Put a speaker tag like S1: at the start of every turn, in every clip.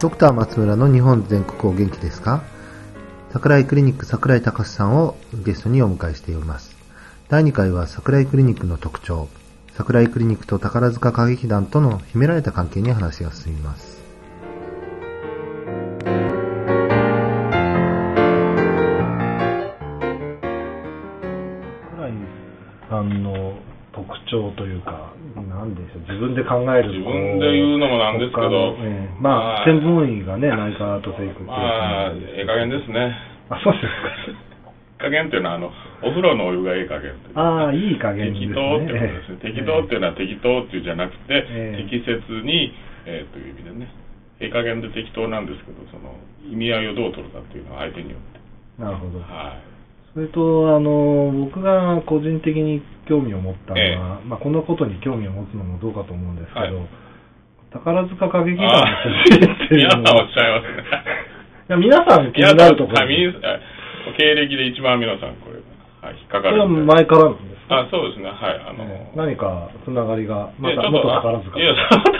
S1: ドクター松村の日本全国お元気ですか？桜井クリニック桜井隆さんをゲストにお迎えしております。第2回は桜井クリニックの特徴、桜井クリニックと宝塚歌劇団との秘められた関係に話が進みます。
S2: 桜井さんの特徴というか、なんでしょう、自分で考える
S3: 自分で言うのもなんですけど
S2: ええまあ、専門医がね、内科アート生育っていう
S3: まあ、ええ加減ですね。
S2: あ、そうです
S3: 加減っていうのは、あの、お風呂のお湯がええ加減っていう
S2: か。ああ、いい加減ね。
S3: 適当ってことですね。適当っていうのは適当っていうんじゃなくて、
S2: ええ
S3: 適切に、えーという意味でね、ええ加減で適当なんですけど、その意味合いをどう取るかっていうのは相手によって。
S2: なるほど。
S3: はい。
S2: それと、あの、僕が個人的に興味を持ったのは、
S3: え
S2: まあ、このことに興味を持つのもどうかと思うんですけど、
S3: はい。
S2: 宝塚歌劇団の
S3: あ
S2: 先生っていう
S3: 皆さんおっしゃいますね。
S2: 皆さん気になるところ
S3: 経歴で一番皆さんこれ、はい、引っかか
S2: それは。前からなんですか？
S3: あ、そうですね、はい。あの、
S2: ええ何かつながりが、また
S3: いやちょっと
S2: 元宝塚
S3: いや、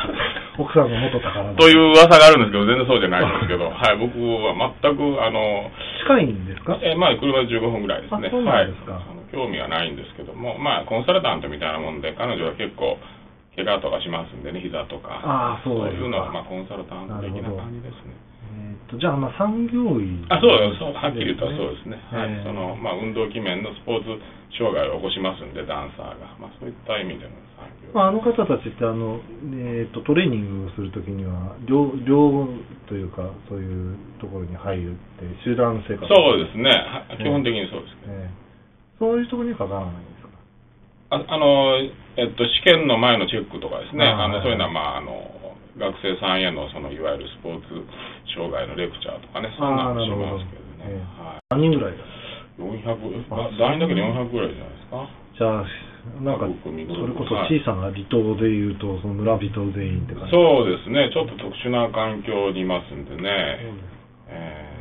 S2: 奥さんが元宝塚。
S3: という噂があるんですけど、全然そうじゃないんですけど、はい、僕は全く、あの、
S2: 近いんですか？
S3: えーまあ、車で15分ぐらいですね。
S2: あそうなんですか
S3: はい、興味はないんですけども、まあ、コンサルタントみたいなもんで、彼女は結構、怪我とかしますんでね、膝とか。
S2: ああそうですか
S3: いうのは、まあ、コンサルタント的な感じですね。
S2: えーっとじゃあ、まあ、産業医、
S3: あそうそう、はっきり言ったらそうですね。はい
S2: ええ
S3: そのまあ、運動器面のスポーツ障害を起こしますんで、ダンサーが。まあ、そういった意味での。
S2: まあ、あの方たちってあの、えーっとトレーニングをするときには寮、寮というか、そういうところに入るって、集団生活。
S3: そうですね。は基本的にそうですけど。
S2: ええ。そういうところには関わらないんですか？
S3: ああの、えっと、試験の前のチェックとかですね、
S2: あ
S3: のそういうのは、まあ、あの学生さんへのそのいわゆるスポーツ障害のレクチャーとかね、そんなのしますけどね、
S2: ええ。
S3: は
S2: 何人ぐらいだ
S3: い、400、
S2: あ
S3: 団員だけで400ぐらいじゃないですか。
S2: じゃあ、なんか、それこそ小さな離島でいうと、その村人全員って感じ。
S3: そうですね、ちょっと特殊な環境にいますんでね、え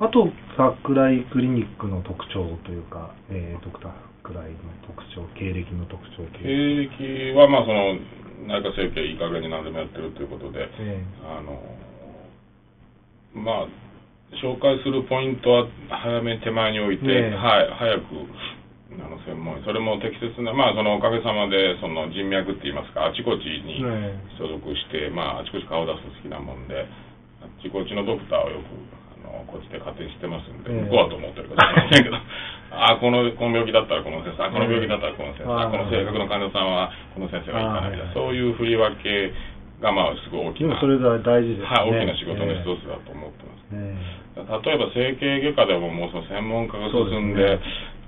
S2: あと、桜井クリニックの特徴というか、えー、ドクター桜井の特徴、経歴の特徴。
S3: 経歴は、まあ、その内科整形いい加減に何でもやってるということで、
S2: え
S3: あのまあ、紹介するポイントは早めに手前に置いて、はい、早くあの専門医、それも適切な、まあ、そのおかげさまでその人脈って言いますか、あちこち
S2: え
S3: に
S2: ね
S3: 所属して、まあ、あちこち顔を出すの好きなもんで、あちこちのドクターをよくあのこっちで勝手にしてますんで、
S2: ええ。
S3: 向こうはと思ってるかもしれませんけど、あこのこの病気だったらこの先生、あこの病気だったらこの先生、あこの性格の患者さんはこの先生がいいかなみたいそういう振り分けが、まあ、すごい大きな。
S2: それが大事ですね。
S3: はい、大きな仕事の一つだと思ってます。
S2: え
S3: 例えば整形外科でももうその専門家が進んで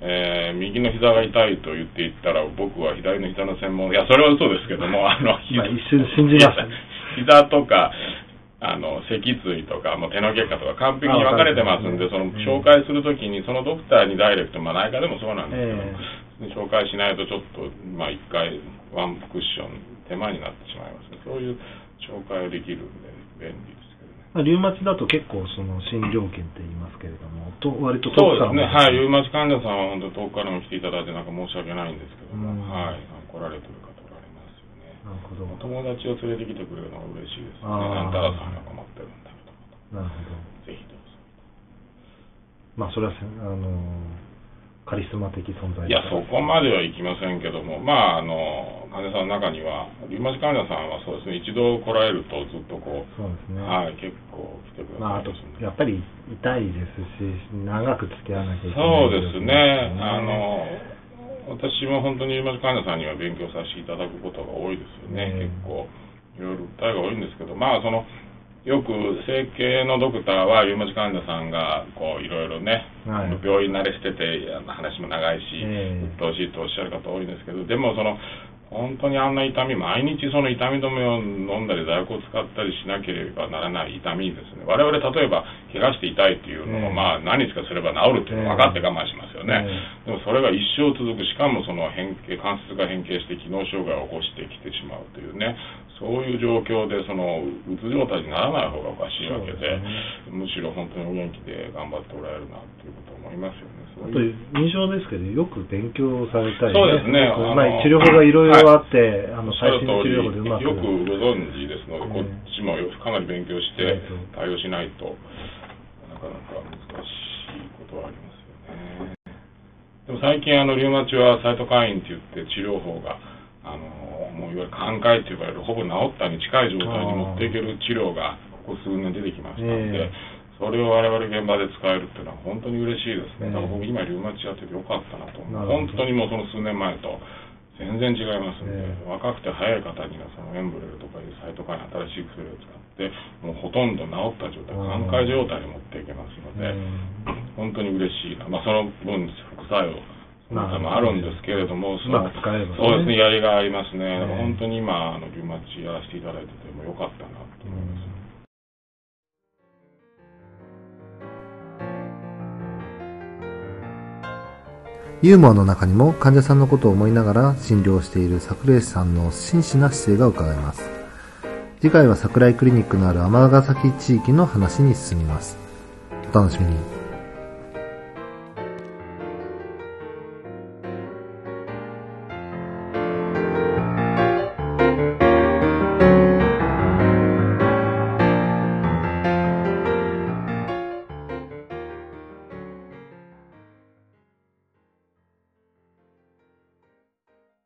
S3: えー右の膝が痛いと言っていったら僕は左の膝の専門いやそれは嘘ですけども あの
S2: まあ一瞬信じます
S3: 膝とかあの脊椎とかもう手の外科とか完璧に分かれてますんでその紹介するときにそのドクターにダイレクト、まあ、内科でもそうなんですけど、
S2: え
S3: 紹介しないとちょっとまあ一回ワンクッション手間になってしまいます。ねそういう紹介をできるんで便利
S2: まあ、リウマチだと結構その診療券って言いますけれども、と割と
S3: そうですね、はい、リウマチ患者さんは本当、遠くからも来ていただいて、なんか申し訳ないんですけども、
S2: うん
S3: はい、来られてる方おられますよね。
S2: なるほど。
S3: お友達を連れてきてくれるのが嬉しいですね。
S2: あ
S3: んたらさんが困ってるんだけど、
S2: なるほど。
S3: ぜひどうぞ。
S2: まあ、それはせ、あのーカリスマ的存在
S3: いや、そこまではいきませんけども、まあ、あの、患者さんの中には、リウマチ患者さんはそうですね、一度来られるとずっとこう、
S2: そうですね。
S3: はい、結構来てくだ
S2: まあ、あと
S3: さいますん、で。
S2: やっぱり痛いですし、長く付き合わなきゃいけない
S3: そうですね、あ
S2: の
S3: の私も本当にリウマチ患者さんには勉強させていただくことが多いですよね、
S2: うん
S3: 結構、いろいろ訴えが多いんですけど、まあ、そのよく整形のドクターは、リウマチ患者さんがこういろいろね、
S2: はい。
S3: 病院慣れしてて、話も長いし、
S2: ええ。
S3: 鬱陶しいとおっしゃる方多いんですけど、でもその、本当にあんな痛み、毎日その痛み止めを飲んだり、剤薬を使ったりしなければならない痛みですね。我々例えば、怪我して痛いっていうのを、
S2: ええ
S3: まあ何日かすれば治るっていうのを分かって我慢しますよね。
S2: え
S3: でもそれが一生続く、しかもその変形、関節が変形して機能障害を起こしてきてしまうというね、そういう状況で、その、うつ状態にならない方がおかしいわけで、むしろ本当にお元気で頑張っておられるなっていうことを思いますよね。そういう
S2: 印象ですけど、よく勉強されたり、
S3: そうですね
S2: まあ、治療法がいろいろあって、あの
S3: おっしゃ
S2: 最新治療法でうまく。
S3: よくご存知ですので、こっちちもかなり勉強して
S2: はい
S3: 対応しないと、なかなか難しいことはありますよね。でも最近、あの、リウマチはサイトカインって言って治療法が、あの、もういわゆる寛解って呼ばれる、ほぼ治ったに近い状態に持っていける治療が、ここ数年出てきましたので、
S2: え
S3: それを我々現場で使えるっていうのは本当に嬉しいですね。
S2: ええ
S3: だから僕今リウマチやっててよかったなと。
S2: な
S3: 本当にもうその数年前と全然違いますんで、
S2: ええ
S3: 若くて早い方にはそのエンブレルとかいうサイトカイン新しい薬を使って、もうほとんど治った状態、寛解状態に持っていけますので、本当に嬉しいな。まあその分副作用、もあるんですけれども、
S2: うまく使えばね
S3: そうですね、やりがいありますね。
S2: ええ
S3: 本当に今、あのリウマチやらせていただいててもよかったなと思います。
S1: ユーモアの中にも患者さんのことを思いながら診療している桜井さんの真摯な姿勢が伺えます。次回は桜井クリニックのある尼崎地域の話に進みます。お楽しみに。